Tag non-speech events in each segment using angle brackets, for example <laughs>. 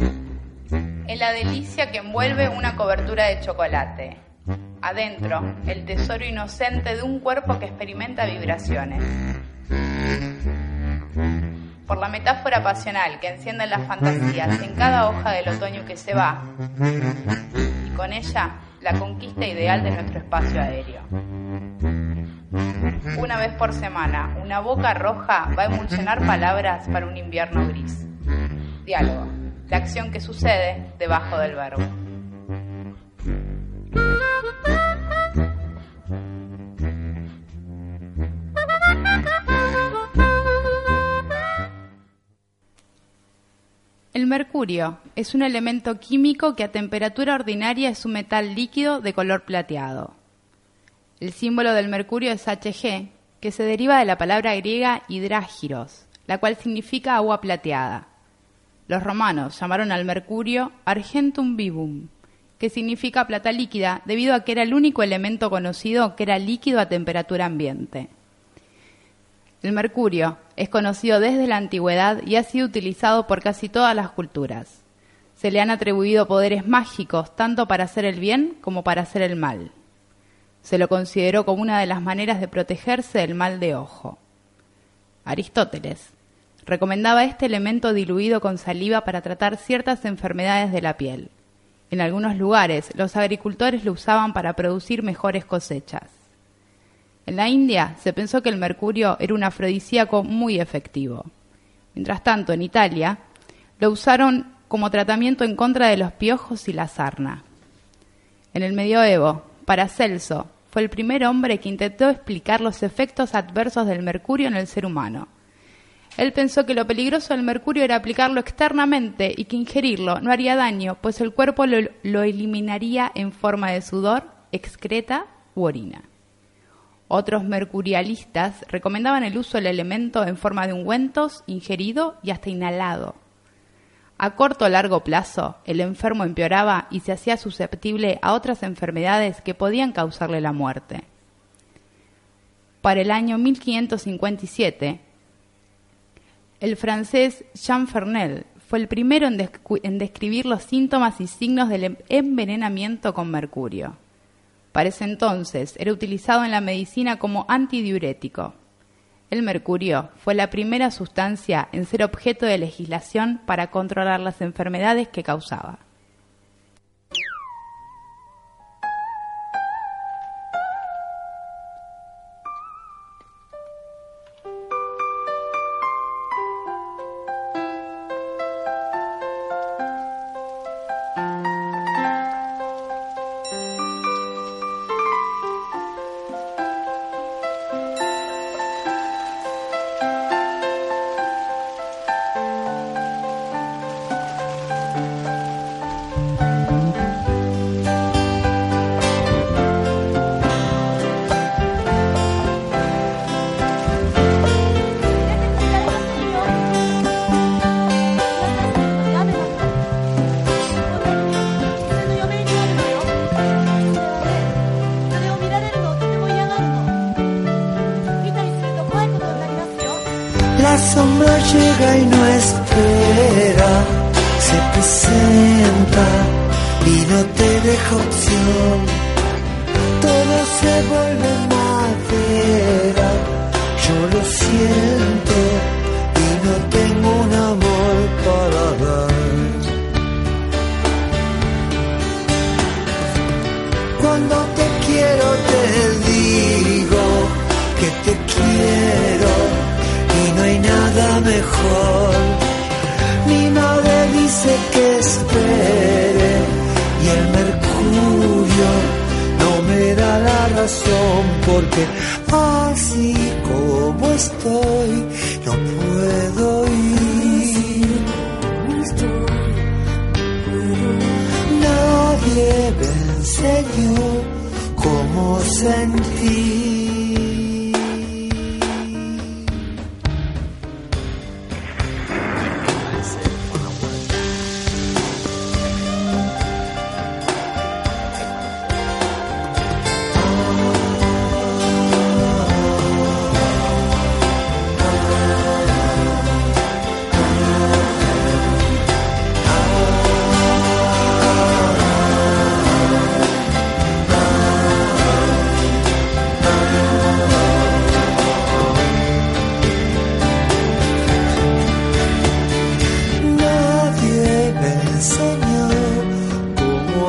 En la delicia que envuelve una cobertura de chocolate. Adentro, el tesoro inocente de un cuerpo que experimenta vibraciones. Por la metáfora pasional que enciende las fantasías en cada hoja del otoño que se va. Y con ella, la conquista ideal de nuestro espacio aéreo. Una vez por semana, una boca roja va a emulsionar palabras para un invierno gris. Diálogo, la acción que sucede debajo del verbo. El mercurio es un elemento químico que a temperatura ordinaria es un metal líquido de color plateado. El símbolo del mercurio es Hg, que se deriva de la palabra griega hidrágiros, la cual significa agua plateada. Los romanos llamaron al mercurio argentum vivum, que significa plata líquida, debido a que era el único elemento conocido que era líquido a temperatura ambiente. El mercurio es conocido desde la antigüedad y ha sido utilizado por casi todas las culturas. Se le han atribuido poderes mágicos tanto para hacer el bien como para hacer el mal. Se lo consideró como una de las maneras de protegerse del mal de ojo. Aristóteles recomendaba este elemento diluido con saliva para tratar ciertas enfermedades de la piel. En algunos lugares los agricultores lo usaban para producir mejores cosechas. En la India se pensó que el mercurio era un afrodisíaco muy efectivo. Mientras tanto, en Italia lo usaron como tratamiento en contra de los piojos y la sarna. En el medioevo, Paracelso fue el primer hombre que intentó explicar los efectos adversos del mercurio en el ser humano. Él pensó que lo peligroso del mercurio era aplicarlo externamente y que ingerirlo no haría daño, pues el cuerpo lo, eliminaría en forma de sudor, excreta u orina. Otros mercurialistas recomendaban el uso del elemento en forma de ungüentos, ingerido y hasta inhalado. A corto o largo plazo, el enfermo empeoraba y se hacía susceptible a otras enfermedades que podían causarle la muerte. Para el año 1557, el francés Jean Fernel fue el primero en, describir los síntomas y signos del envenenamiento con mercurio. Para ese entonces era utilizado en la medicina como antidiurético. El mercurio fue la primera sustancia en ser objeto de legislación para controlar las enfermedades que causaba. Llega y no espera, se presenta y no te deja opción. Todo se vuelve madera, yo lo siento porque así como estoy, no puedo ir. Nadie me enseñó cómo sentir.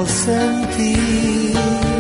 身体。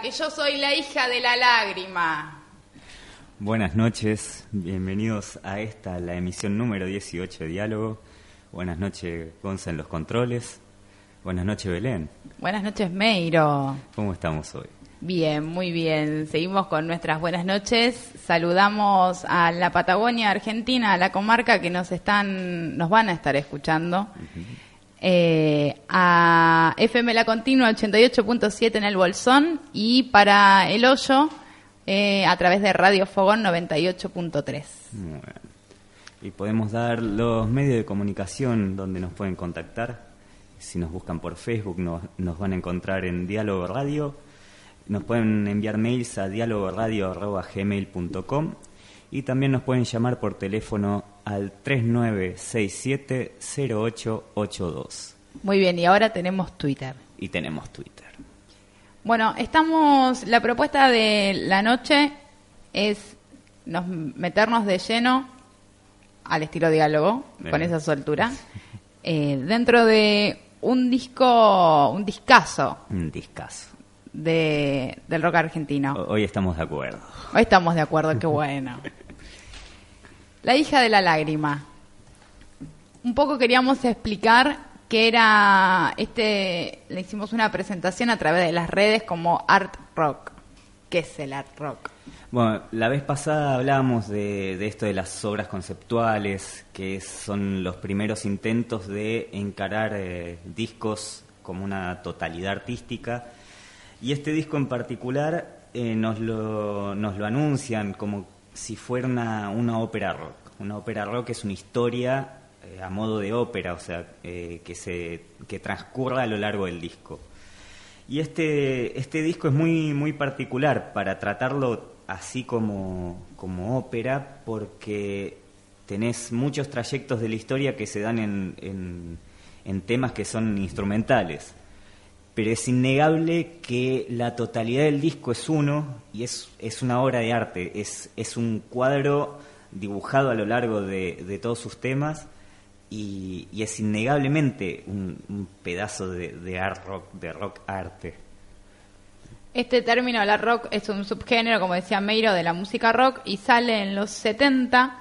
Que yo soy la hija de la lágrima. Buenas noches, bienvenidos a esta, la emisión número 18 de Diálogo. Buenas noches, Gonza en los controles. Buenas noches, Belén. Buenas noches, Meiro. ¿Cómo estamos hoy? Bien, muy bien. Seguimos con nuestras buenas noches. Saludamos a la Patagonia Argentina, a la comarca que nos están, nos van a estar escuchando eh, a FM La Continua 88.7 en el Bolsón y para El Hoyo eh, a través de Radio Fogón 98.3. Y podemos dar los medios de comunicación donde nos pueden contactar. Si nos buscan por Facebook nos, nos van a encontrar en Diálogo Radio. Nos pueden enviar mails a dialogoradio.gmail.com y también nos pueden llamar por teléfono al 3967-0882. Muy bien, y ahora tenemos Twitter. Y tenemos Twitter. Bueno, estamos. La propuesta de la noche es nos meternos de lleno al estilo diálogo, Bien. con esa soltura, eh, dentro de un disco, un discazo Un discazo. de, del rock argentino. Ho- Hoy estamos de acuerdo. Hoy estamos de acuerdo, qué bueno. <laughs> La hija de la lágrima. Un poco queríamos explicar que era este le hicimos una presentación a través de las redes como art rock. ¿Qué es el art rock? Bueno, la vez pasada hablábamos de, esto de las obras conceptuales, que son los primeros intentos de encarar eh, discos como una totalidad artística. Y este disco en particular eh, nos, lo, nos lo anuncian como si fuera una, una ópera rock. Una ópera rock es una historia eh, a modo de ópera, o sea, eh, que, se, que transcurra a lo largo del disco. Y este, este disco es muy, muy particular para tratarlo así como, como ópera, porque tenés muchos trayectos de la historia que se dan en, en, en temas que son instrumentales. Pero es innegable que la totalidad del disco es uno y es, es una obra de arte, es, es un cuadro dibujado a lo largo de, de todos sus temas y, es innegablemente un, pedazo de, de art rock, de rock arte. Este término, la rock, es un subgénero, como decía Meiro, de la música rock y sale en los 70,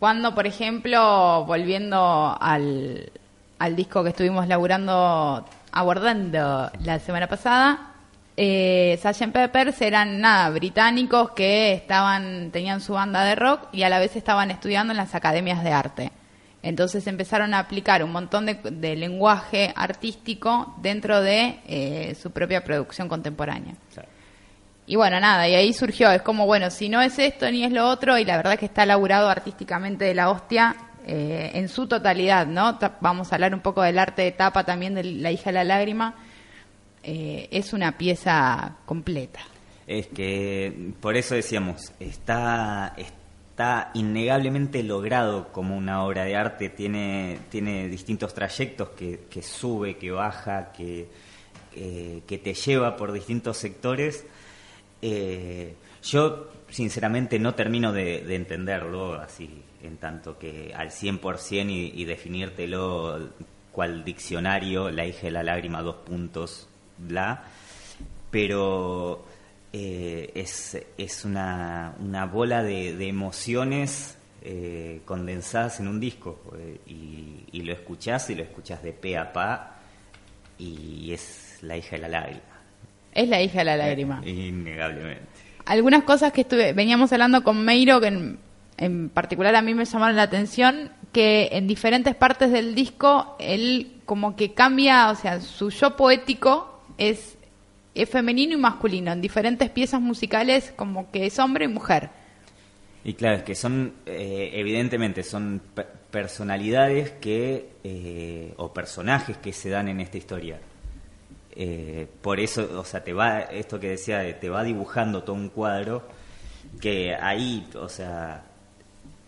cuando, por ejemplo, volviendo al, al disco que estuvimos laburando, abordando la semana pasada, eh, Sgt. Peppers eran nada, británicos que estaban, tenían su banda de rock y a la vez estaban estudiando en las academias de arte. Entonces empezaron a aplicar un montón de, de lenguaje artístico dentro de eh, su propia producción contemporánea. Y bueno, nada, y ahí surgió, es como, bueno, si no es esto ni es lo otro, y la verdad que está laburado artísticamente de la hostia eh, en su totalidad, ¿no? Vamos a hablar un poco del arte de tapa también de La hija de la lágrima. Eh, es una pieza completa. Es que por eso decíamos, está, está innegablemente logrado como una obra de arte, tiene, tiene distintos trayectos que, que sube, que baja, que, eh, que te lleva por distintos sectores. Eh, yo sinceramente no termino de entenderlo así, en tanto que al 100% y, y definírtelo cual diccionario, la hija de la lágrima, dos puntos, bla, pero eh, es, es una, una bola de, de emociones eh, condensadas en un disco eh, y, y lo escuchás y lo escuchás de pe a pa y es la hija de la lágrima. Es la hija de la lágrima. Eh, innegablemente. algunas cosas que estuve, veníamos hablando con Meiro, que en, en particular a mí me llamaron la atención, que en diferentes partes del disco él como que cambia, o sea, su yo poético es, femenino y masculino, en diferentes piezas musicales como que es hombre y mujer. Y claro, es que son, eh, evidentemente, son pe- personalidades que, eh, o personajes que se dan en esta historia. Eh, por eso, o sea, te va, esto que decía, de- te va dibujando todo un cuadro que ahí, o sea,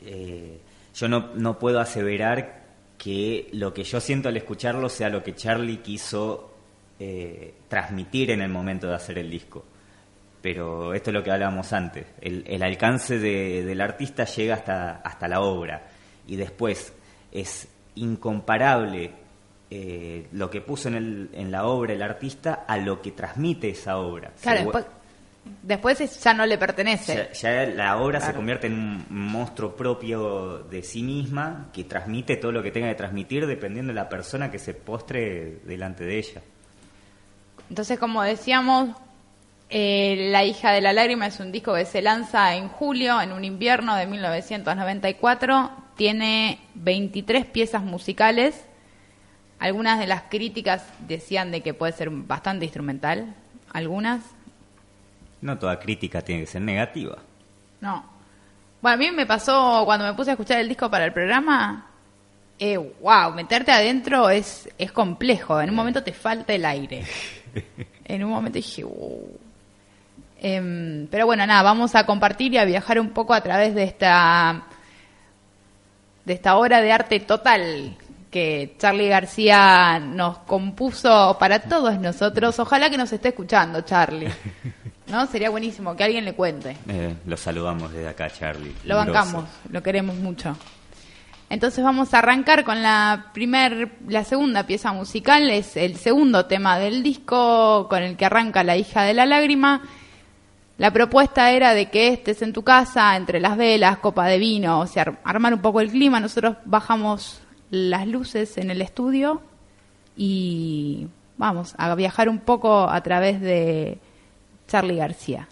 eh, yo no, no puedo aseverar que lo que yo siento al escucharlo sea lo que Charlie quiso eh, transmitir en el momento de hacer el disco. Pero esto es lo que hablábamos antes. El, el alcance de- del artista llega hasta, hasta la obra. Y después es incomparable eh, lo que puso en, el- en la obra el artista a lo que transmite esa obra. Claro, Se después, después es- ya no le pertenece. ya, ya la obra se convierte en un monstruo propio de sí misma que transmite todo lo que tenga que transmitir dependiendo de la persona que se postre delante de ella. Entonces, como decíamos, eh, La hija de la lágrima es un disco que se lanza en julio, en un invierno de 1994. Tiene 23 piezas musicales. Algunas de las críticas decían de que puede ser bastante instrumental. Algunas, No toda crítica tiene que ser negativa. no. Bueno, a mí me pasó cuando me puse a escuchar el disco para el programa. Eh, wow, meterte adentro es, es complejo. En un momento te falta el aire. <laughs> En un momento dije, "Wow". Em, pero bueno, nada, vamos a compartir y a viajar un poco a través de esta de esta obra de arte total que Charlie García nos compuso para todos nosotros. Ojalá que nos esté escuchando, Charlie. <laughs> ¿No? Sería buenísimo que alguien le cuente. Eh, lo saludamos desde acá, Charlie. Lo grosso. bancamos, lo queremos mucho. Entonces vamos a arrancar con la primer, la segunda pieza musical, es el segundo tema del disco con el que arranca La hija de la lágrima. La propuesta era de que estés en tu casa, entre las velas, copa de vino, o sea, ar- armar un poco el clima. Nosotros bajamos las luces en el estudio y vamos a viajar un poco a través de Charlie García.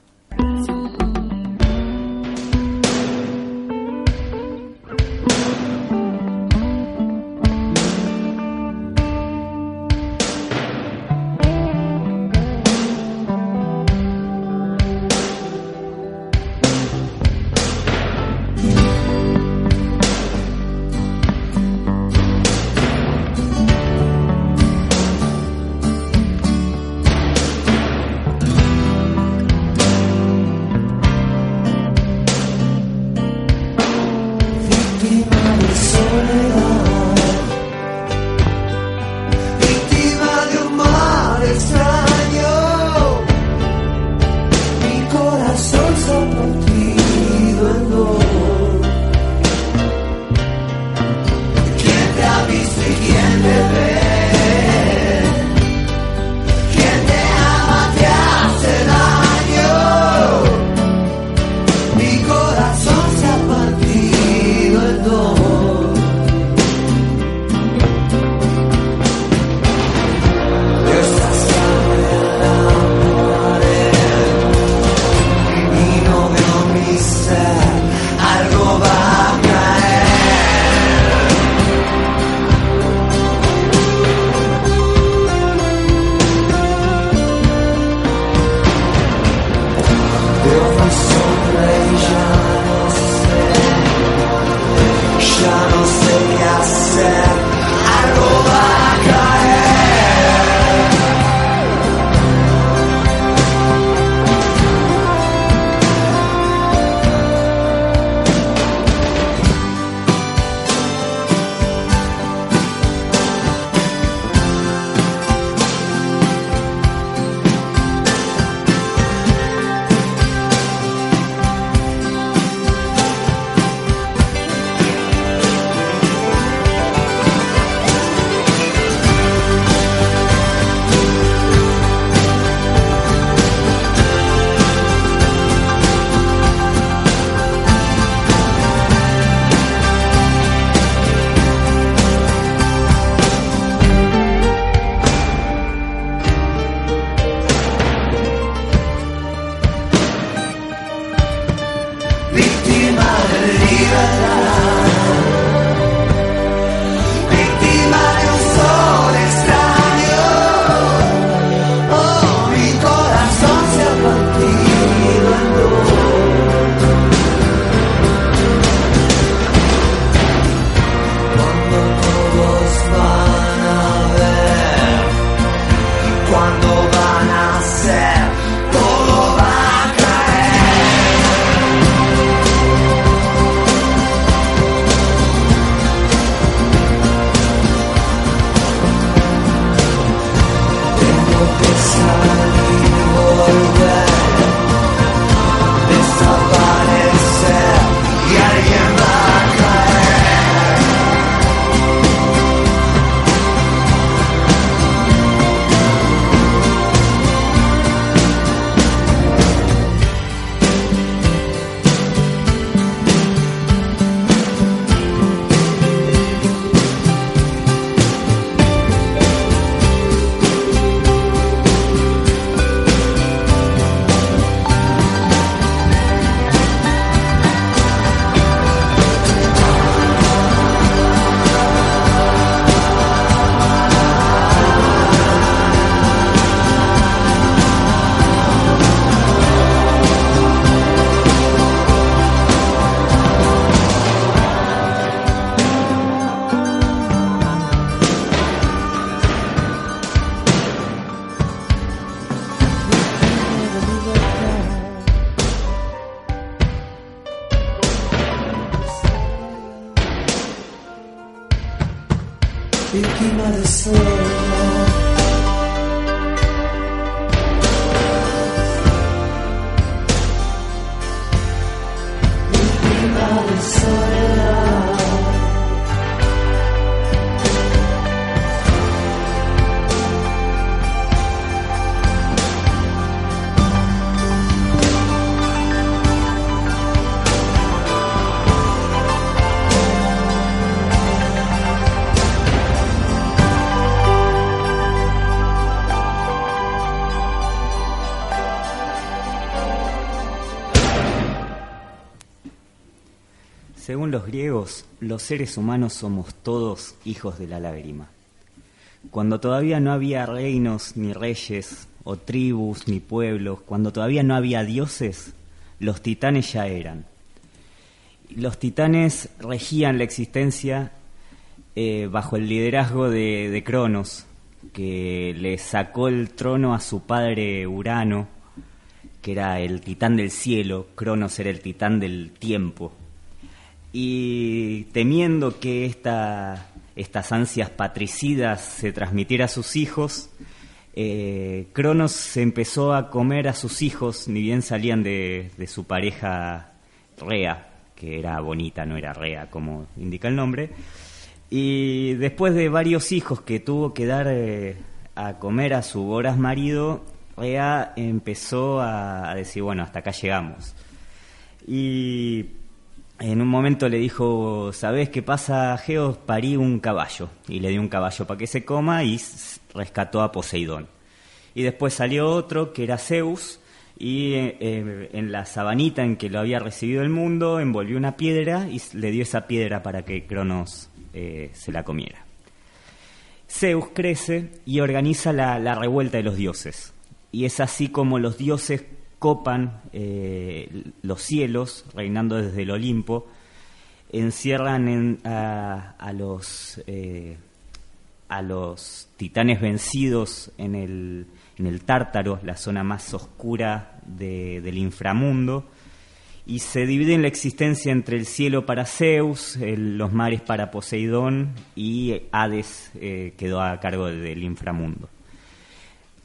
Los seres humanos somos todos hijos de la lágrima. Cuando todavía no había reinos ni reyes, o tribus ni pueblos, cuando todavía no había dioses, los titanes ya eran. Los titanes regían la existencia eh, bajo el liderazgo de, de Cronos, que le sacó el trono a su padre Urano, que era el titán del cielo, Cronos era el titán del tiempo y temiendo que esta, estas ansias patricidas se transmitiera a sus hijos, eh, Cronos se empezó a comer a sus hijos, ni bien salían de, de su pareja Rea, que era bonita, no era Rea como indica el nombre, y después de varios hijos que tuvo que dar eh, a comer a su voraz marido, Rea empezó a, a decir, bueno, hasta acá llegamos. Y en un momento le dijo, ¿sabés qué pasa, Geos? Parí un caballo. Y le dio un caballo para que se coma y rescató a Poseidón. Y después salió otro, que era Zeus, y eh, eh, en la sabanita en que lo había recibido el mundo, envolvió una piedra y le dio esa piedra para que Cronos eh, se la comiera. Zeus crece y organiza la revuelta de los dioses. Y es así como los dioses copan eh, los cielos, reinando desde el Olimpo, encierran en- a, a los, eh, a los titanes vencidos en el, en el Tártaro, la zona más oscura de- del inframundo, y se dividen la existencia entre el cielo para Zeus, los mares para Poseidón y Hades eh, quedó a cargo del inframundo.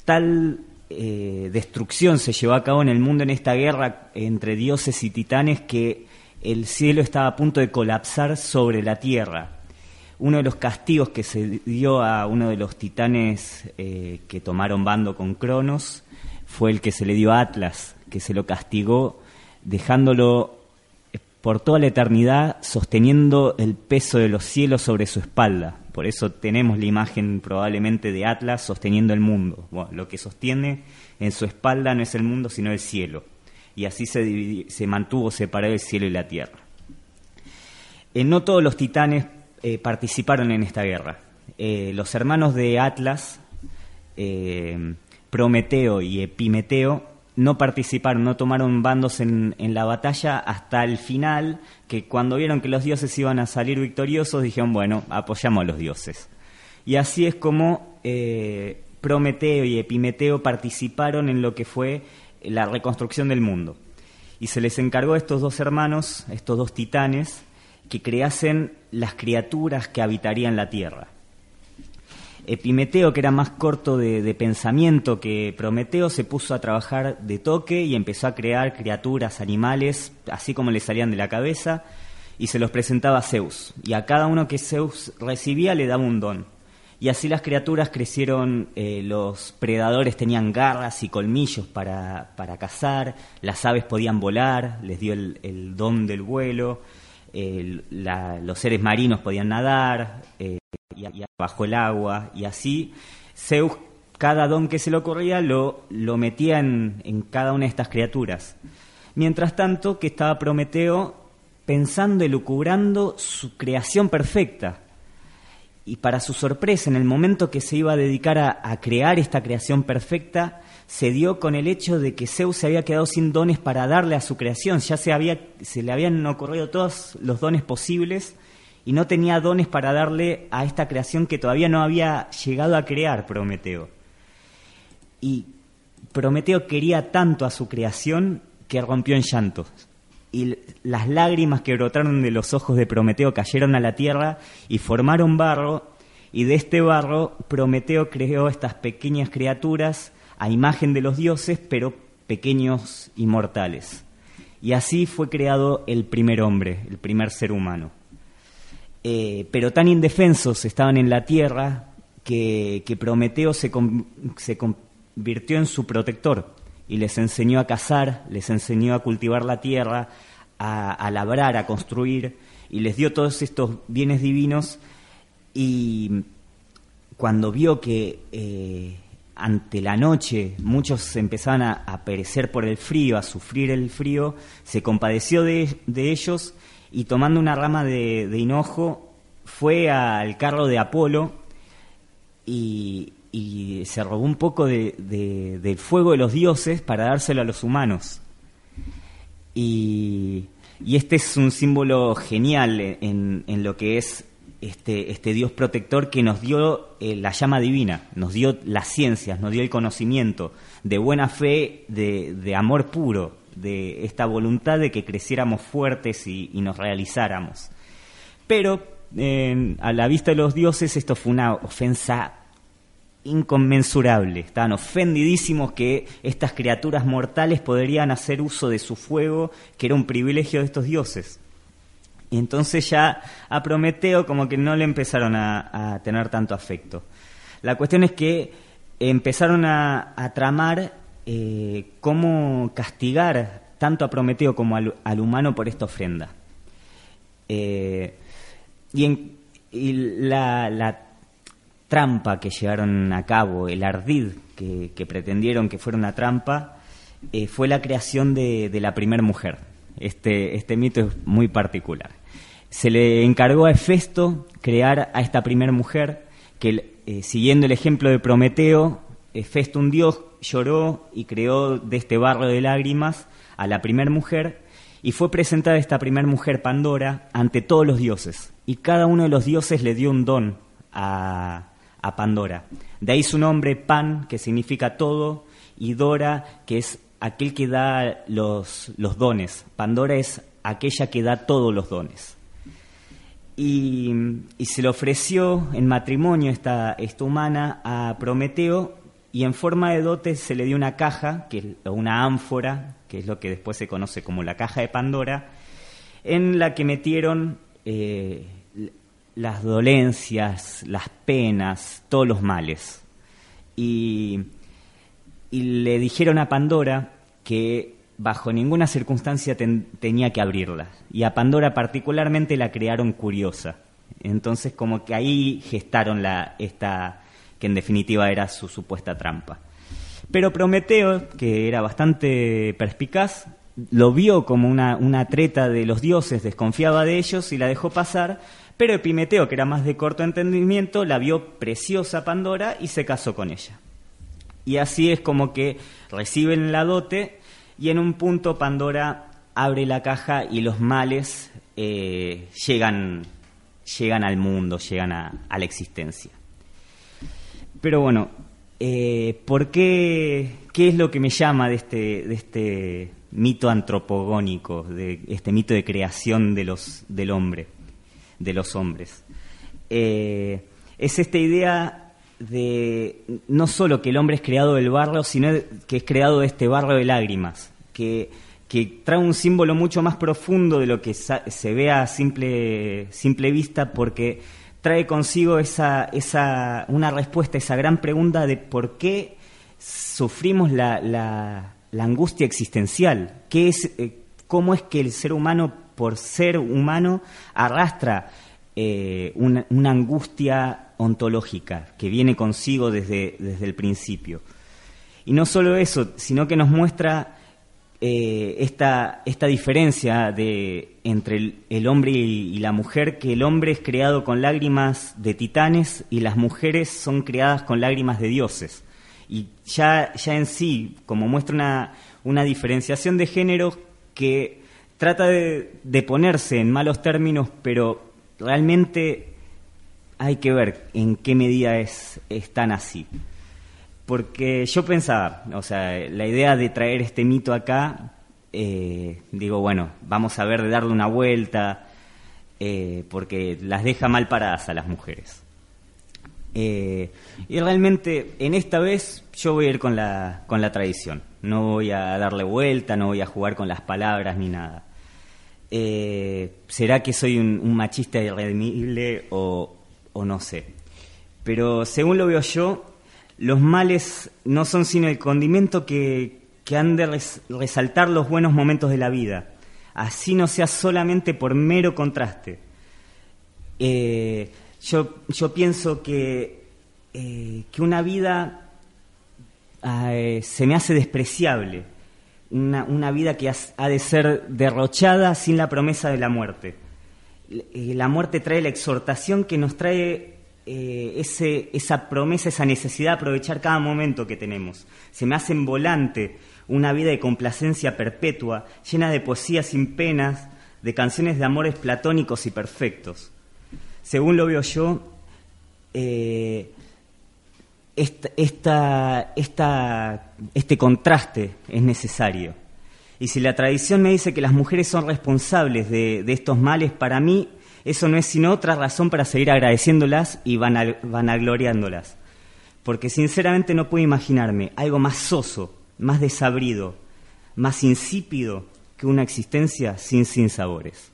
Tal eh, destrucción se llevó a cabo en el mundo en esta guerra entre dioses y titanes que el cielo estaba a punto de colapsar sobre la tierra. Uno de los castigos que se dio a uno de los titanes eh, que tomaron bando con Cronos fue el que se le dio a Atlas, que se lo castigó dejándolo eh, por toda la eternidad sosteniendo el peso de los cielos sobre su espalda. Por eso tenemos la imagen probablemente de Atlas sosteniendo el mundo. Lo que sostiene en su espalda no es el mundo, sino el cielo. Y así se, mantuvo separado el cielo y la tierra. Eh, no todos los titanes eh, participaron en esta guerra. Eh, los hermanos de Atlas, Prometeo y Epimeteo, no participaron, no tomaron bandos en, en la batalla hasta el final, que cuando vieron que los dioses iban a salir victoriosos, dijeron, bueno, apoyamos a los dioses. Y así es como eh, Prometeo y Epimeteo participaron en lo que fue la reconstrucción del mundo. Y se les encargó a estos dos hermanos, estos dos titanes, que creasen las criaturas que habitarían la tierra. Epimeteo, que era más corto de, pensamiento que Prometeo, se puso a trabajar de toque y empezó a crear criaturas, animales, así como le salían de la cabeza, y se los presentaba a Zeus. Y a cada uno que Zeus recibía le daba un don. Y así las criaturas crecieron, eh, los predadores tenían garras y colmillos para, para cazar, las aves podían volar, les dio el, don del vuelo, el- la- los seres marinos podían nadar, eh, y, bajo el agua, y así Zeus, cada don que se le ocurría, lo, lo metía en, en cada una de estas criaturas. Mientras tanto, que estaba Prometeo pensando y lucubrando su creación perfecta. Y para su sorpresa, en el momento que se iba a dedicar a, a crear esta creación perfecta, se dio con el hecho de que Zeus se había quedado sin dones para darle a su creación. Ya se, había, se le habían ocurrido todos los dones posibles y no tenía dones para darle a esta creación que todavía no había llegado a crear Prometeo. Y Prometeo quería tanto a su creación que rompió en llantos. Y las lágrimas que brotaron de los ojos de Prometeo cayeron a la tierra y formaron barro y de este barro Prometeo creó estas pequeñas criaturas a imagen de los dioses, pero pequeños y mortales. Y así fue creado el primer hombre, el primer ser humano. Eh, pero tan indefensos estaban en la tierra que, Prometeo se, convirtió en su protector y les enseñó a cazar, les enseñó a cultivar la tierra, a, labrar, a construir, y les dio todos estos bienes divinos. Y cuando vio que eh, ante la noche muchos empezaban a, perecer por el frío, a sufrir el frío, se compadeció de, ellos y tomando una rama de, hinojo fue al carro de Apolo y, y se robó un poco de, del fuego de los dioses para dárselo a los humanos. Y, este es un símbolo genial en, lo que es este, este, Dios protector que nos dio eh, la llama divina, nos dio las ciencias, nos dio el conocimiento de buena fe, de, amor puro, de esta voluntad de que creciéramos fuertes y, nos realizáramos. Pero a la vista de los dioses esto fue una ofensa inconmensurable. Estaban ofendidísimos que estas criaturas mortales podrían hacer uso de su fuego, que era un privilegio de estos dioses. Y entonces ya a Prometeo como que no le empezaron a, tener tanto afecto. La cuestión es que empezaron a, tramar eh, cómo castigar tanto a Prometeo como al, humano por esta ofrenda. Eh, y, en, la, trampa que llevaron a cabo, el ardid que, pretendieron que fuera una trampa, eh, fue la creación de, la primera mujer. Este, este mito es muy particular. Se le encargó a Hefesto crear a esta primera mujer, que siguiendo el ejemplo de Prometeo, Hefesto un dios lloró y creó de este barro de lágrimas a la primera mujer y fue presentada esta primera mujer Pandora ante todos los dioses y cada uno de los dioses le dio un don a, a Pandora. De ahí su nombre, Pan, que significa todo, y Dora, que es aquel que da los, los dones. Pandora es aquella que da todos los dones. Y, se le ofreció en matrimonio esta, esta humana a Prometeo y en forma de dote se le dio una caja, que es una ánfora, que es lo que después se conoce como la caja de Pandora, en la que metieron eh, las dolencias, las penas, todos los males. Y, le dijeron a Pandora que bajo ninguna circunstancia tenía que abrirla. Y a Pandora particularmente la crearon curiosa. Entonces como que ahí gestaron la, esta, que en definitiva era su supuesta trampa. Pero Prometeo, que era bastante perspicaz, lo vio como una, una treta de los dioses, desconfiaba de ellos y la dejó pasar pero Epimeteo, que era más de corto entendimiento, la vio preciosa Pandora y se casó con ella. Y así es como que reciben la dote y en un punto Pandora abre la caja y los males eh, llegan, llegan al mundo, llegan a, la existencia. Pero bueno, eh, ¿por qué, qué es lo que me llama de este, de este mito antropogónico, de este mito de creación de los, del hombre? de los hombres. Eh, es esta idea de no solo que el hombre es creado del barro, sino que es creado de este barro de lágrimas, que, que trae un símbolo mucho más profundo de lo que se ve a simple, simple vista, porque trae consigo esa, esa, una respuesta esa gran pregunta de por qué sufrimos la, la, angustia existencial, ¿Qué es, eh, cómo es que el ser humano por ser humano, arrastra eh, una, angustia ontológica que viene consigo desde, desde, el principio. Y no solo eso, sino que nos muestra eh, esta, esta, diferencia de, entre el, hombre y, la mujer, que el hombre es creado con lágrimas de titanes y las mujeres son creadas con lágrimas de dioses. Y ya, ya en sí, como muestra una, una diferenciación de género que trata de, ponerse en malos términos, pero realmente hay que ver en qué medida es, tan así. Porque yo pensaba, o sea, la idea de traer este mito acá, eh, digo, bueno, vamos a ver de darle una vuelta, eh, porque las deja mal paradas a las mujeres. Eh, y realmente en esta vez yo voy a ir con la, con la tradición. No voy a darle vuelta, no voy a jugar con las palabras ni nada. ¿Será que soy un, machista irredimible o no sé? Pero según lo veo yo, los males no son sino el condimento que, que han de resaltar los buenos momentos de la vida, así no sea solamente por mero contraste. Eh, yo, yo, pienso que, eh, que una vida eh, se me hace despreciable, una, una vida que ha de ser derrochada sin la promesa de la muerte. La muerte trae la exhortación que nos trae ese, esa promesa, esa necesidad de aprovechar cada momento que tenemos. Se me hace en volante una vida de complacencia perpetua, llena de poesías sin penas, de canciones de amores platónicos y perfectos. Según lo veo yo, eh, esta, este contraste es necesario. Y si la tradición me dice que las mujeres son responsables de, estos males, para mí eso no es sino otra razón para seguir agradeciéndolas y vanagloriándolas. Porque sinceramente no puedo imaginarme algo más soso más desabrido, más insípido que una existencia sin sinsabores.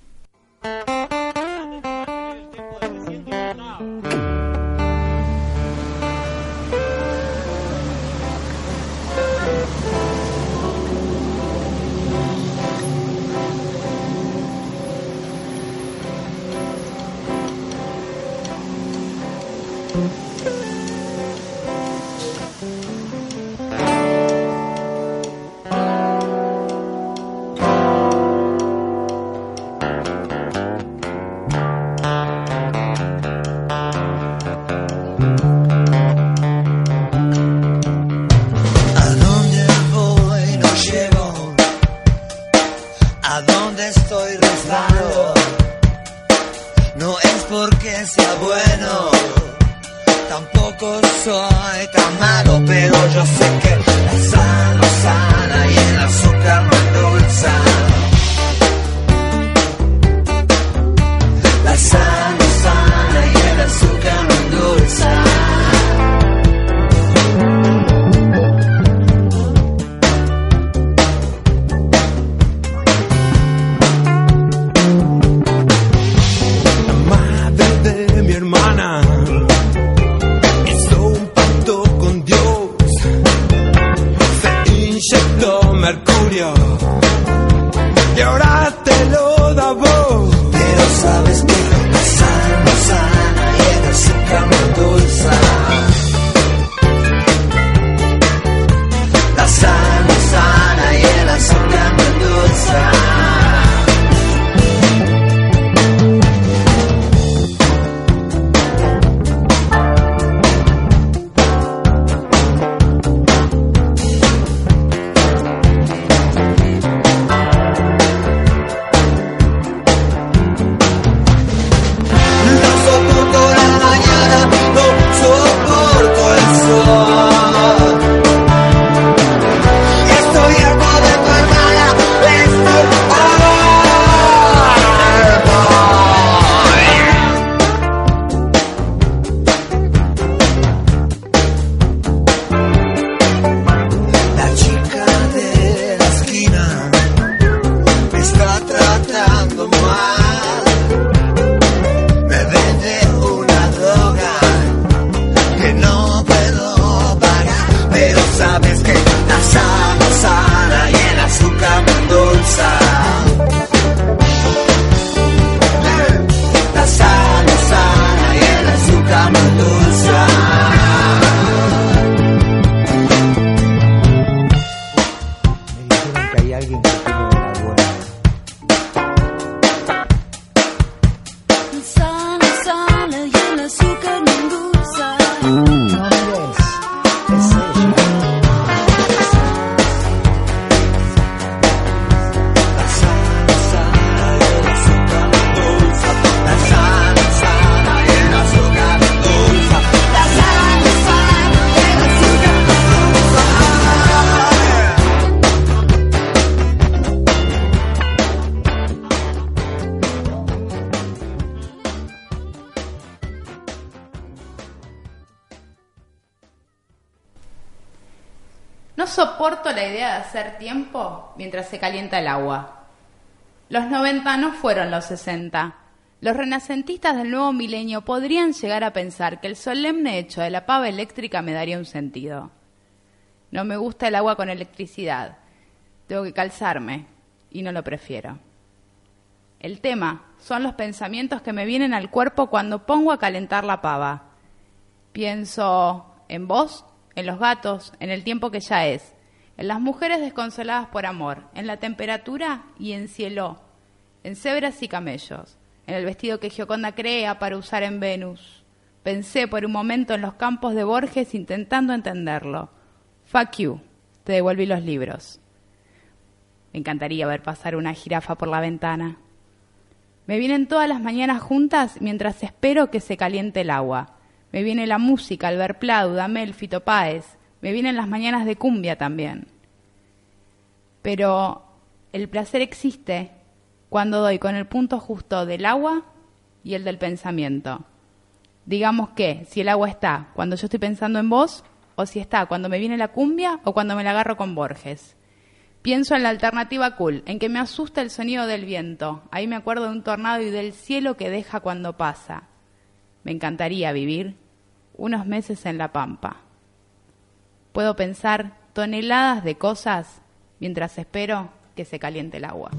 Soporto la idea de hacer tiempo mientras se calienta el agua. Los 90 no fueron los 60. Los renacentistas del nuevo milenio podrían llegar a pensar que el solemne hecho de la pava eléctrica me daría un sentido. No me gusta el agua con electricidad. Tengo que calzarme y no lo prefiero. El tema son los pensamientos que me vienen al cuerpo cuando pongo a calentar la pava. Pienso en vos, en los gatos, en el tiempo que ya es, en las mujeres desconsoladas por amor, en la temperatura y en cielo, en cebras y camellos, en el vestido que Gioconda crea para usar en Venus. Pensé por un momento en los campos de Borges intentando entenderlo. Fuck you, te devolví los libros. Me encantaría ver pasar una jirafa por la ventana. Me vienen todas las mañanas juntas mientras espero que se caliente el agua. Me viene la música, Albert Plau, Damel, Fito Páez. Me vienen las mañanas de cumbia también. Pero el placer existe cuando doy con el punto justo del agua y el del pensamiento. Digamos que si el agua está cuando yo estoy pensando en vos, o si está cuando me viene la cumbia o cuando me la agarro con Borges. Pienso en la alternativa cool, en que me asusta el sonido del viento. Ahí me acuerdo de un tornado y del cielo que deja cuando pasa. Me encantaría vivir unos meses en la pampa. Puedo pensar toneladas de cosas mientras espero que se caliente el agua.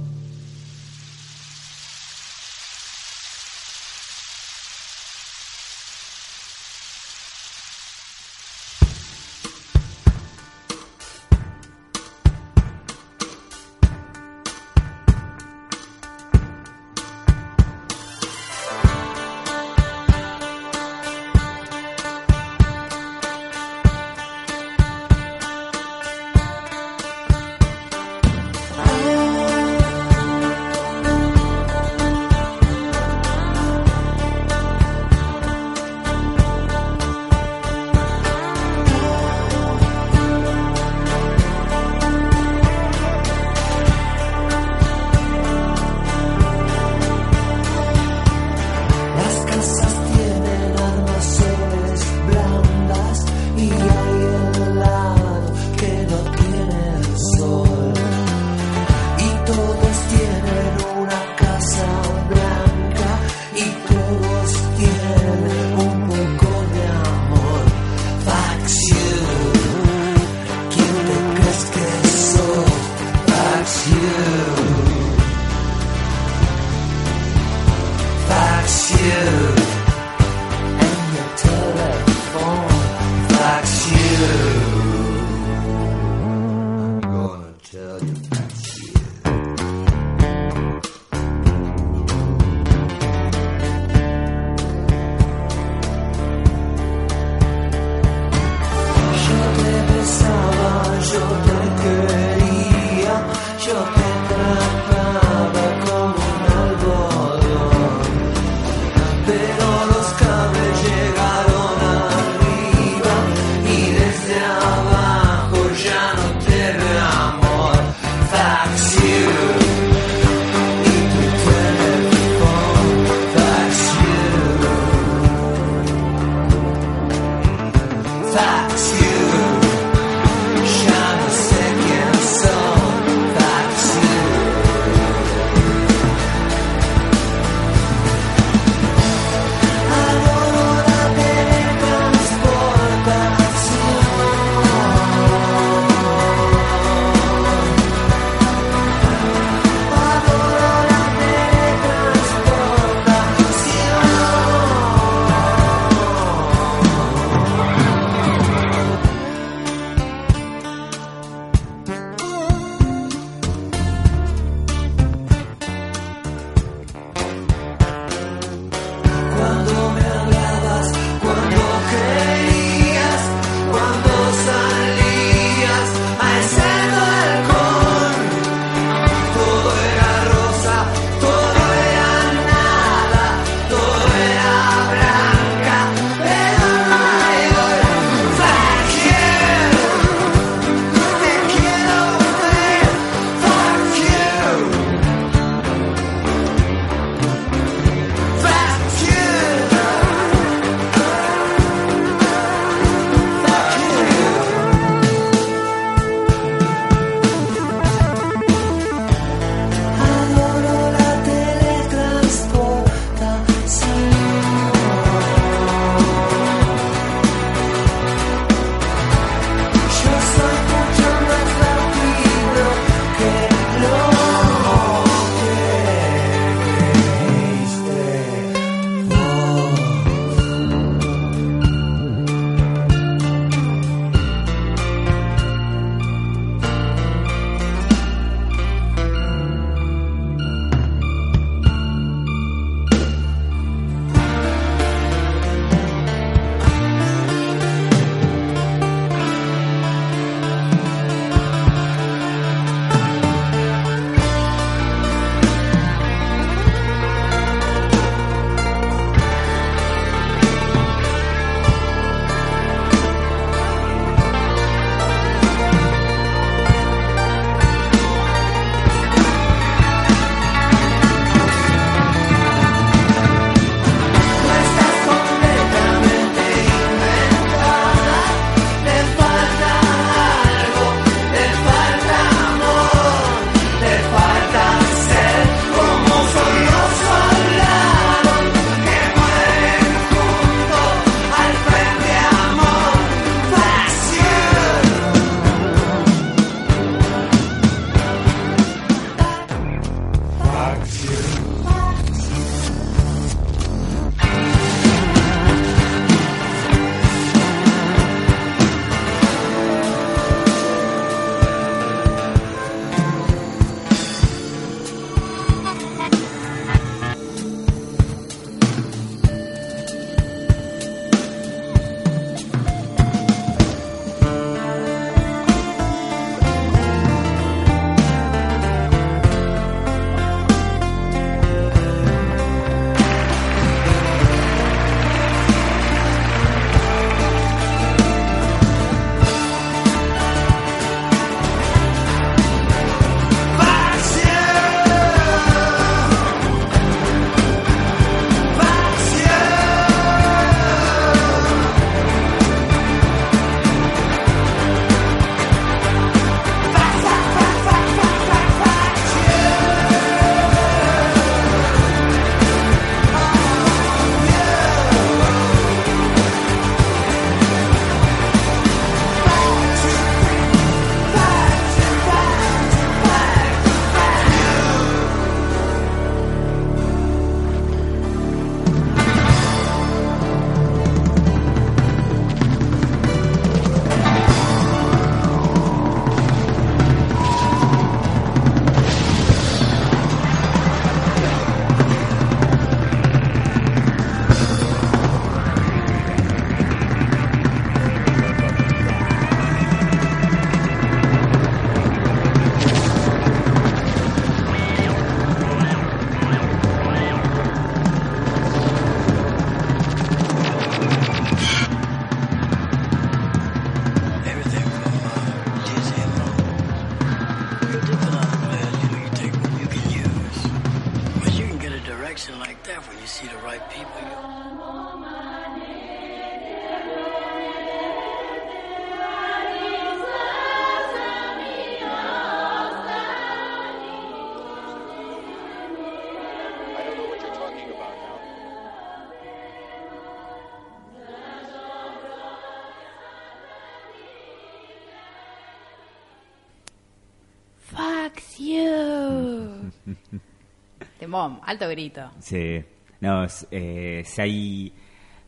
Alto grito. Sí. No, eh, si hay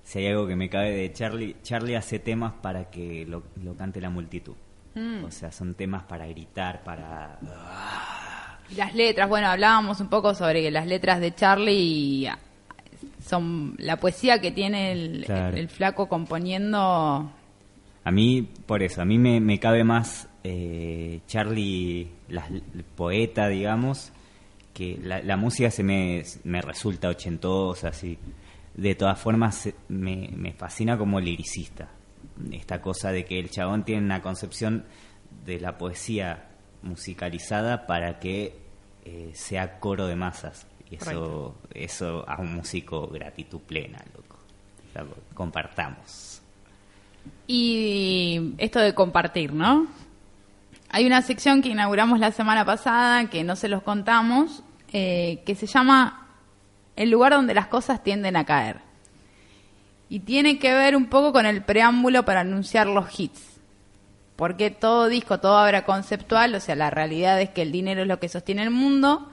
si hay algo que me cabe de Charlie, Charlie hace temas para que lo, lo cante la multitud. Mm. O sea, son temas para gritar, para... Y las letras, bueno, hablábamos un poco sobre que las letras de Charlie ah, son la poesía que tiene el, Claro. el flaco componiendo. A mí, por eso, a mí me, me cabe más eh, Charlie, el poeta, digamos, que la, la música se me, me resulta ochentosa, así. De todas formas, me, me fascina como liricista. Esta cosa de que el chabón tiene una concepción de la poesía musicalizada para que eh, sea coro de masas. Y eso, Correcto. eso a un músico gratitud plena, loco. Compartamos. Y esto de compartir, ¿no? Hay una sección que inauguramos la semana pasada, que no se los contamos, eh, que se llama El lugar donde las cosas tienden a caer. Y tiene que ver un poco con el preámbulo para anunciar los hits. Porque todo disco, toda obra conceptual, o sea, la realidad es que el dinero es lo que sostiene el mundo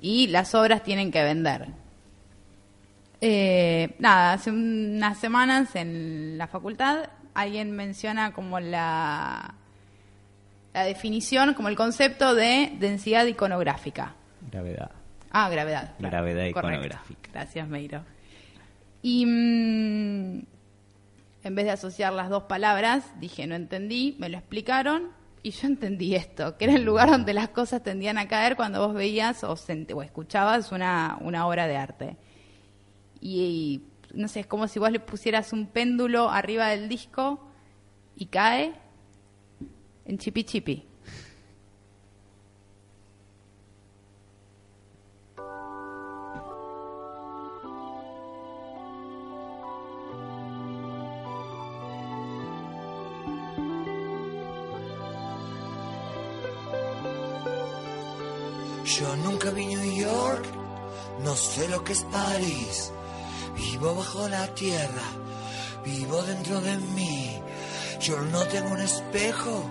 y las obras tienen que vender. Eh, nada, hace unas semanas en la facultad alguien menciona como la, la definición, como el concepto de densidad iconográfica. Gravedad. Ah, gravedad. claro. Gravedad Correcto. iconográfica. Gracias, Meiro. Y mm, en vez de asociar las dos palabras, dije, no entendí, me lo explicaron y yo entendí esto, que era el lugar donde las cosas tendían a caer cuando vos veías o, sent- o escuchabas una, una obra de arte. Y, y, no sé, es como si vos le pusieras un péndulo arriba del disco y cae en chipi chipi. Yo nunca vi New York, no sé lo que es París. Vivo bajo la tierra, vivo dentro de mí. Yo no tengo un espejo,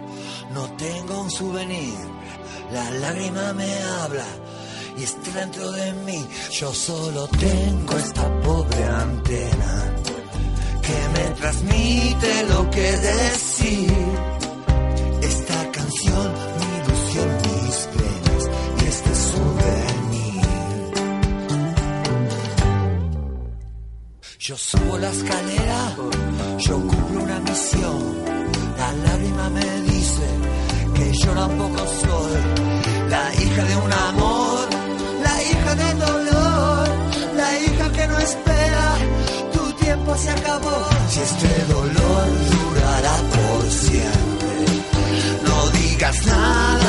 no tengo un souvenir. La lágrima me habla y está dentro de mí. Yo solo tengo esta pobre antena que me transmite lo que decir. Esta canción, mi ilusión, mis penas y este souvenir. Yo subo la escalera, yo cumplo una misión. Tampoco soy la hija de un amor, la hija del dolor, la hija que no espera. Tu tiempo se acabó. Si este dolor durará por siempre, no digas nada,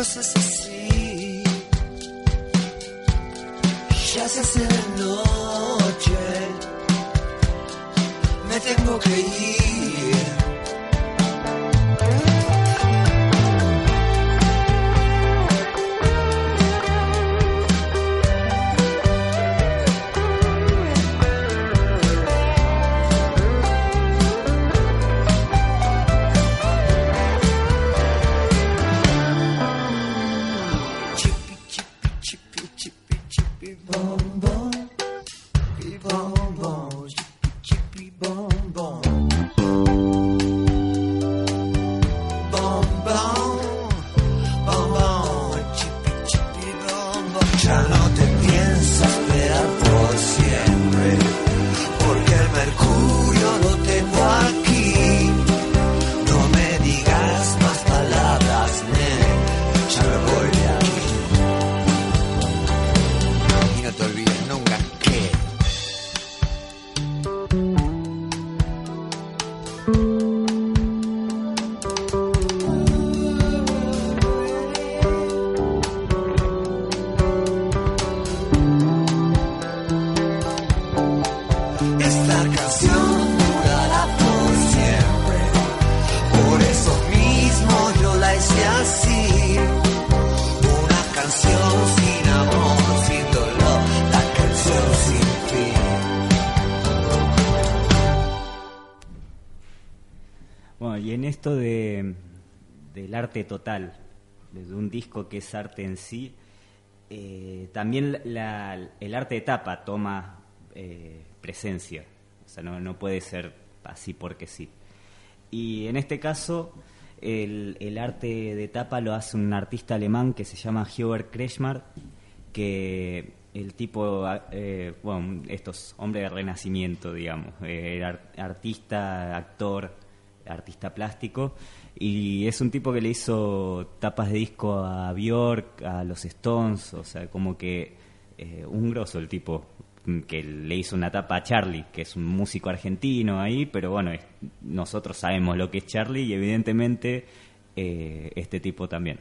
la cosa arte total, de un disco que es arte en sí, eh, también el arte de tapa toma eh, presencia, o sea, no, no, puede ser así porque sí. Y en este caso, el, el, arte de tapa lo hace un artista alemán que se llama Hubert Kretschmer, que el tipo, eh, bueno, estos hombres de renacimiento, digamos, eh, artista, actor, artista plástico, y es un tipo que le hizo tapas de disco a Björk, a los Stones, o sea, como que eh, un grosso el tipo que le hizo una tapa a Charlie, que es un músico argentino ahí, pero bueno, nosotros sabemos lo que es Charlie y evidentemente este tipo también.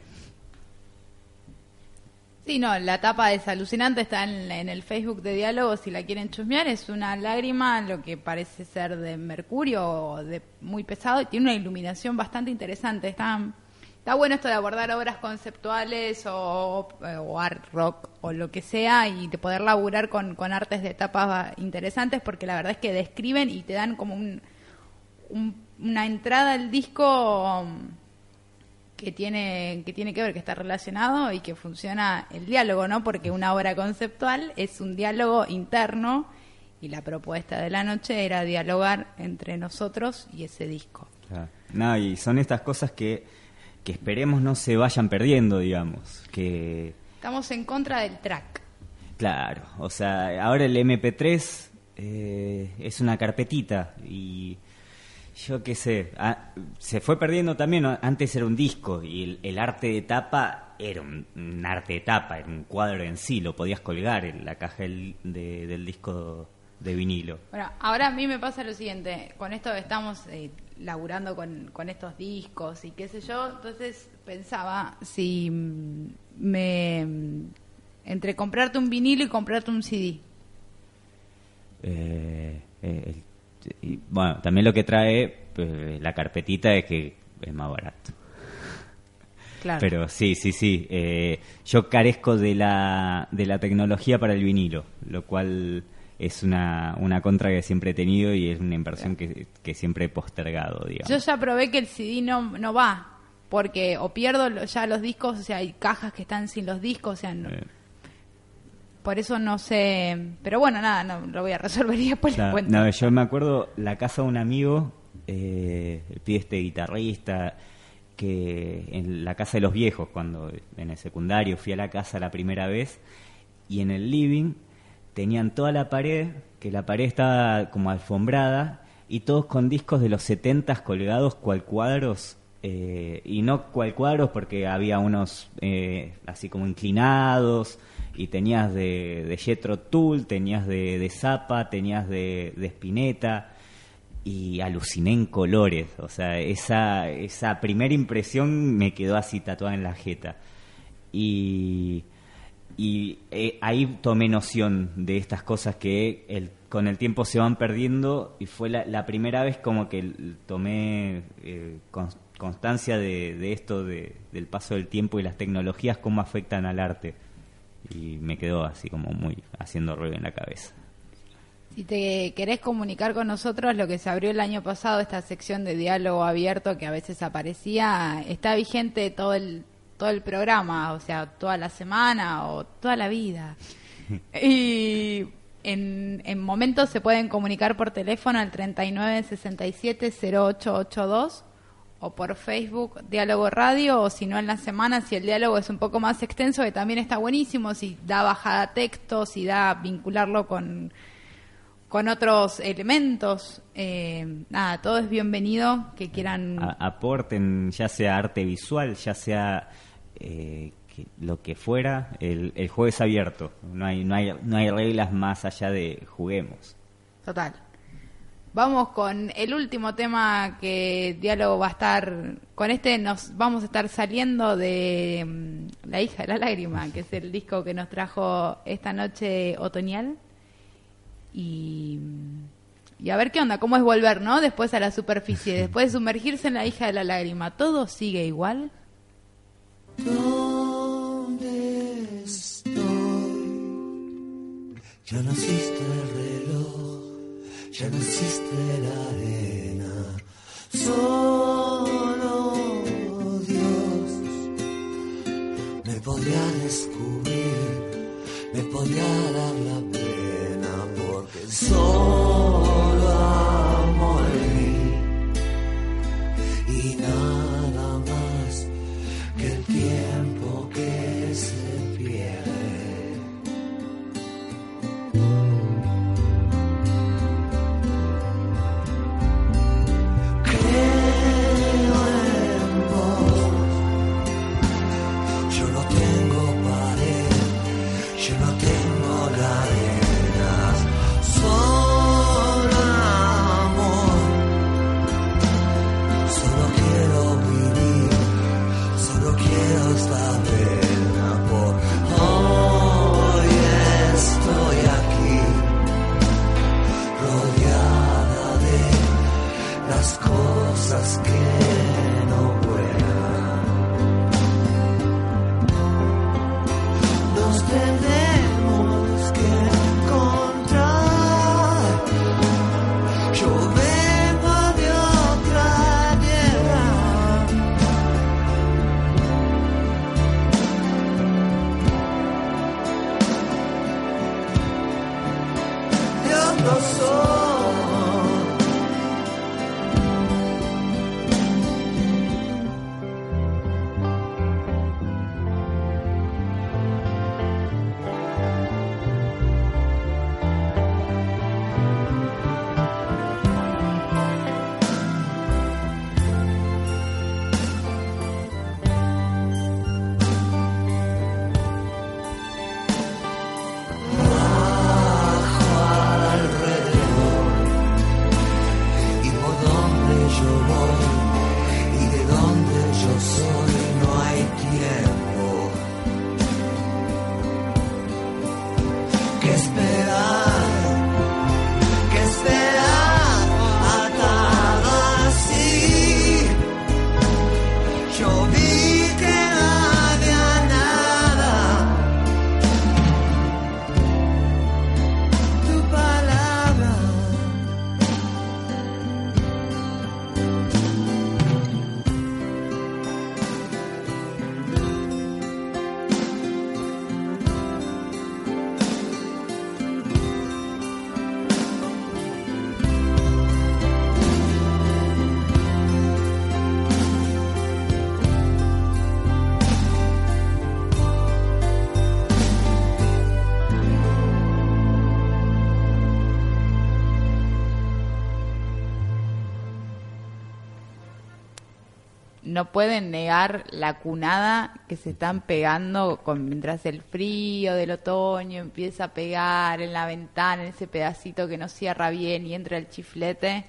Sí, no, la tapa es alucinante, está en, el Facebook de Diálogo, si la quieren chusmear, es una lágrima, lo que parece ser de mercurio, de muy pesado, y tiene una iluminación bastante interesante. Está, está bueno esto de abordar obras conceptuales o, art rock o lo que sea, y de poder laburar con, artes de tapas interesantes, porque la verdad es que describen y te dan como una entrada al disco que tiene, que tiene que ver, que está relacionado y que funciona el diálogo, ¿no? Porque una obra conceptual es un diálogo interno y la propuesta de la noche era dialogar entre nosotros y ese disco. No, y son estas cosas que, que esperemos no se vayan perdiendo, digamos. que Estamos en contra del track. Claro, o sea, ahora el MP3 eh, es una carpetita y yo qué sé, ah, se fue perdiendo también, antes era un disco y el, arte de tapa era un, arte de tapa, era un cuadro en sí, lo podías colgar en la caja del, del disco de vinilo. Bueno, ahora a mí me pasa lo siguiente, con esto estamos eh, laburando con, con, estos discos y qué sé yo, entonces pensaba si me... entre comprarte un vinilo y comprarte un CD. Eh, eh, y, bueno, también lo que trae pues, la carpetita es que es más barato. Claro. Pero sí, sí, sí. Eh, yo carezco de la, de la tecnología para el vinilo, lo cual es una, una contra que siempre he tenido y es una inversión que, que siempre he postergado, digamos. Yo ya probé que el CD no, no va, porque o pierdo ya los discos, o sea, hay cajas que están sin los discos, o sea, no, eh por eso no sé, pero bueno, nada, no lo voy a resolver <laughs> y después no, No, yo me acuerdo la casa de un amigo, eh, el este guitarrista, que en la casa de los viejos, cuando en el secundario fui a la casa la primera vez, y en el living tenían toda la pared, que la pared estaba como alfombrada, y todos con discos de los setentas colgados cual cuadros eh, y no cual cuadros porque había unos eh, así como inclinados y tenías de, de Jetro Tull, tenías de, de Zappa, tenías de, de Spinetta y aluciné en colores, o sea, esa, esa primera impresión me quedó así tatuada en la jeta. Y, y eh, ahí tomé noción de estas cosas que el, con el tiempo se van perdiendo y fue la, la primera vez como que tomé eh, constancia de, de esto, de, del paso del tiempo y las tecnologías, cómo afectan al arte y me quedó así como muy haciendo ruido en la cabeza. Si te querés comunicar con nosotros, lo que se abrió el año pasado, esta sección de diálogo abierto que a veces aparecía, está vigente todo el, todo el programa, o sea, toda la semana o toda la vida. <laughs> y en, en momentos se pueden comunicar por teléfono al 3967 0882 o por Facebook Diálogo Radio o si no en la semana si el diálogo es un poco más extenso que también está buenísimo si da bajada texto si da vincularlo con con otros elementos eh, nada todo es bienvenido que quieran aporten ya sea arte visual ya sea eh, lo que fuera el, el juego es abierto no hay no hay no hay reglas más allá de juguemos. Total Vamos con el último tema que diálogo va a estar. Con este nos vamos a estar saliendo de mm, La hija de la lágrima, que es el disco que nos trajo esta noche otoñal. Y, mm, y a ver qué onda, cómo es volver, ¿no? Después a la superficie, <laughs> después de sumergirse en La hija de la lágrima. ¿Todo sigue igual? ¿Dónde estoy? Ya naciste ya no existe la arena, solo Dios me podría descubrir, me podría dar la pena porque soy. No pueden negar la cunada que se están pegando con, mientras el frío del otoño empieza a pegar en la ventana, en ese pedacito que no cierra bien y entra el chiflete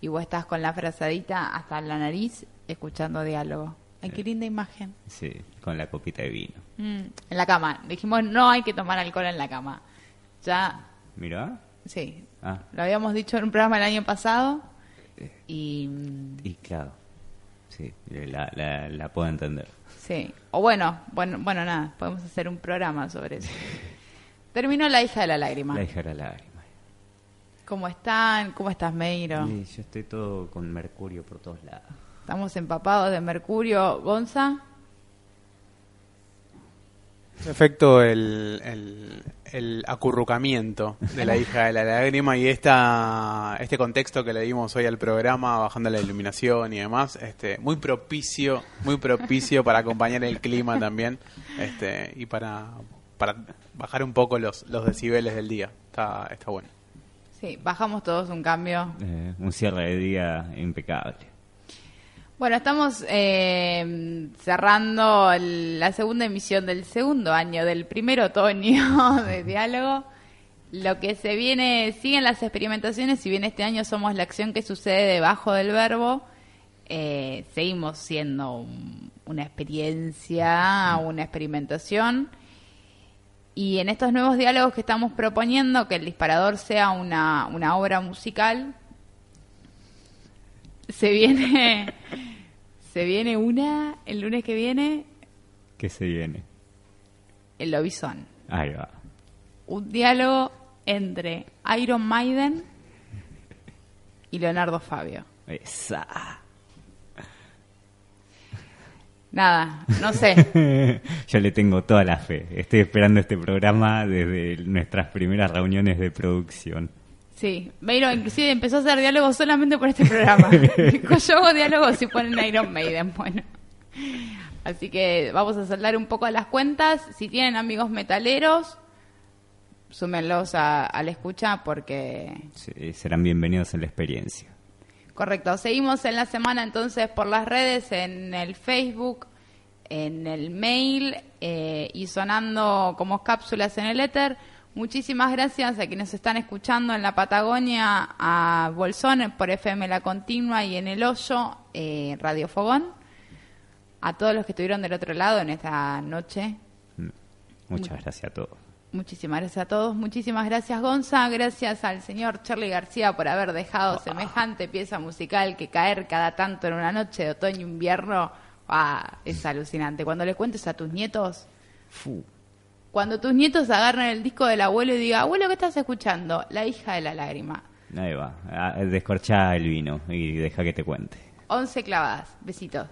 y vos estás con la frazadita hasta la nariz escuchando diálogo. Ay, qué linda imagen. Sí, con la copita de vino. Mm, en la cama. Dijimos, no hay que tomar alcohol en la cama. Ya, Mirá. sí. Ah, Lo habíamos dicho en un programa el año pasado y... mm, y claro. Sí, la, la, la puedo entender. Sí, o bueno, bueno, bueno, nada, podemos hacer un programa sobre eso. <laughs> Terminó La hija de la lágrima. La hija de la lágrima. ¿Cómo están? ¿Cómo estás, Meiro? Sí, yo estoy todo con mercurio por todos lados. Estamos empapados de mercurio. Gonza, Efecto el, el, el acurrucamiento de la hija de la lágrima y esta, este contexto que le dimos hoy al programa, bajando la iluminación y demás, este, muy propicio, muy propicio para acompañar el clima también, este, y para, para bajar un poco los, los decibeles del día. Está, está bueno. sí, bajamos todos un cambio. Eh, un cierre de día impecable. Bueno, estamos eh, cerrando la segunda emisión del segundo año del primer otoño <laughs> de diálogo. Lo que se viene, siguen las experimentaciones, si bien este año somos la acción que sucede debajo del verbo, eh, seguimos siendo un- una experiencia, una experimentación. Y en estos nuevos diálogos que estamos proponiendo, que el disparador sea una obra musical, se viene, <laughs> se viene una el lunes que viene, ¿Qué se viene? el Lobizón. Ahí va. Un diálogo entre Iron Maiden y Leonardo Fabio. Esa. Nada, no sé. <laughs> Yo le tengo toda la fe. Estoy esperando este programa desde nuestras primeras reuniones de producción. Sí, Meiro inclusive empezó a hacer diálogos solamente por este programa. <laughs> Dijo, Yo hago diálogos si ponen Iron Maiden. <laughs> Bueno, así que vamos a saldar un poco las cuentas. Si tienen amigos metaleros, súmenlos a, a la escucha porque Sí, serán bienvenidos en la experiencia. Correcto. Seguimos en la semana entonces por las redes, en el Facebook, en el mail eh, y sonando como cápsulas en el éter. Muchísimas gracias a quienes están escuchando en la Patagonia, a Bolsón por FM La Continua y en El Hoyo, eh, Radio Fogón. A todos los que estuvieron del otro lado en esta noche. Mm, muchas gracias a todos. Muchísimas gracias a todos. Muchísimas gracias, Gonza. Gracias al señor Charlie García por haber dejado ah. semejante pieza musical que caer cada tanto en una noche de otoño-invierno. Ah, es alucinante. Cuando le cuentes a tus nietos. Fu cuando tus nietos agarran el disco del abuelo y digan, abuelo, ¿qué estás escuchando? La hija de la lágrima. Ahí va. Ah, descorchá el vino y deja que te cuente. Once clavadas. Besitos.